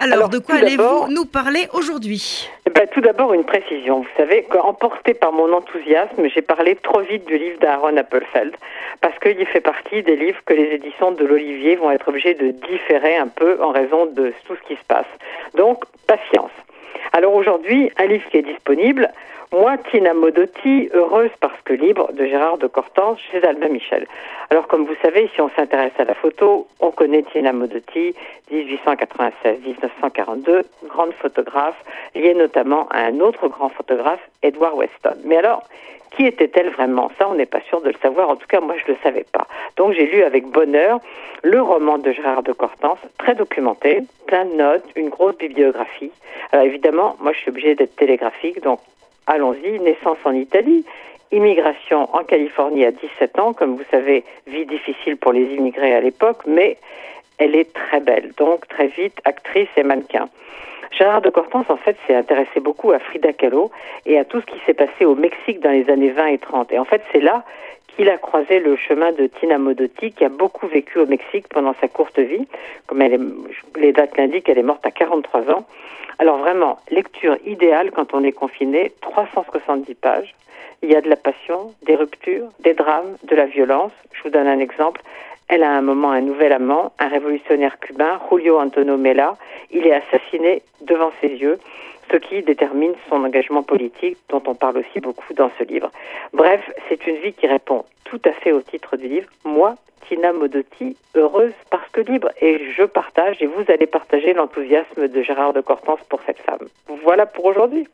Alors, de quoi allez-vous nous parler aujourd'hui? Eh ben, Tout d'abord, une précision. Vous savez, emporté par mon enthousiasme, j'ai parlé trop vite du livre d'Aaron Appelfeld, parce qu'il fait partie des livres que les éditions de l'Olivier vont être obligées de différer un peu en raison de tout ce qui se passe. Donc, patience. Alors aujourd'hui, un livre qui est disponible, moi, Tina Modotti, heureuse parce que libre, de Gérard de Cortance chez Albin Michel. Alors, comme vous savez, si on s'intéresse à la photo, on connaît Tina Modotti, 1896-1942, grande photographe, liée notamment à un autre grand photographe, Edward Weston. Mais alors, qui était-elle vraiment? Ça, on n'est pas sûr de le savoir. En tout cas, moi, je ne le savais pas. Donc, j'ai lu avec bonheur le roman de Gérard de Cortance, très documenté, plein de notes, une grosse bibliographie. Alors, évidemment, moi, je suis obligée d'être télégraphique, donc allons-y, naissance en Italie, immigration en Californie à 17 ans, comme vous savez, vie difficile pour les immigrés à l'époque, mais elle est très belle, donc très vite actrice et mannequin. Gérard de Cortance, en fait, s'est intéressé beaucoup à Frida Kahlo et à tout ce qui s'est passé au Mexique dans les années 20 et 30. Et en fait, c'est là qu'il a croisé le chemin de Tina Modotti, qui a beaucoup vécu au Mexique pendant sa courte vie. Comme elle est, les dates l'indiquent, elle est morte à 43 ans. Alors vraiment, lecture idéale quand on est confiné, 370 pages. Il y a de la passion, des ruptures, des drames, de la violence. Je vous donne un exemple. Elle a à un moment un nouvel amant, un révolutionnaire cubain, Julio Antonio Mela. Il est assassiné devant ses yeux, ce qui détermine son engagement politique, dont on parle aussi beaucoup dans ce livre. Bref, c'est une vie qui répond tout à fait au titre du livre. Moi, Tina Modotti, heureuse parce que libre. Et je partage, et vous allez partager l'enthousiasme de Gérard de Cortance pour cette femme. Voilà pour aujourd'hui.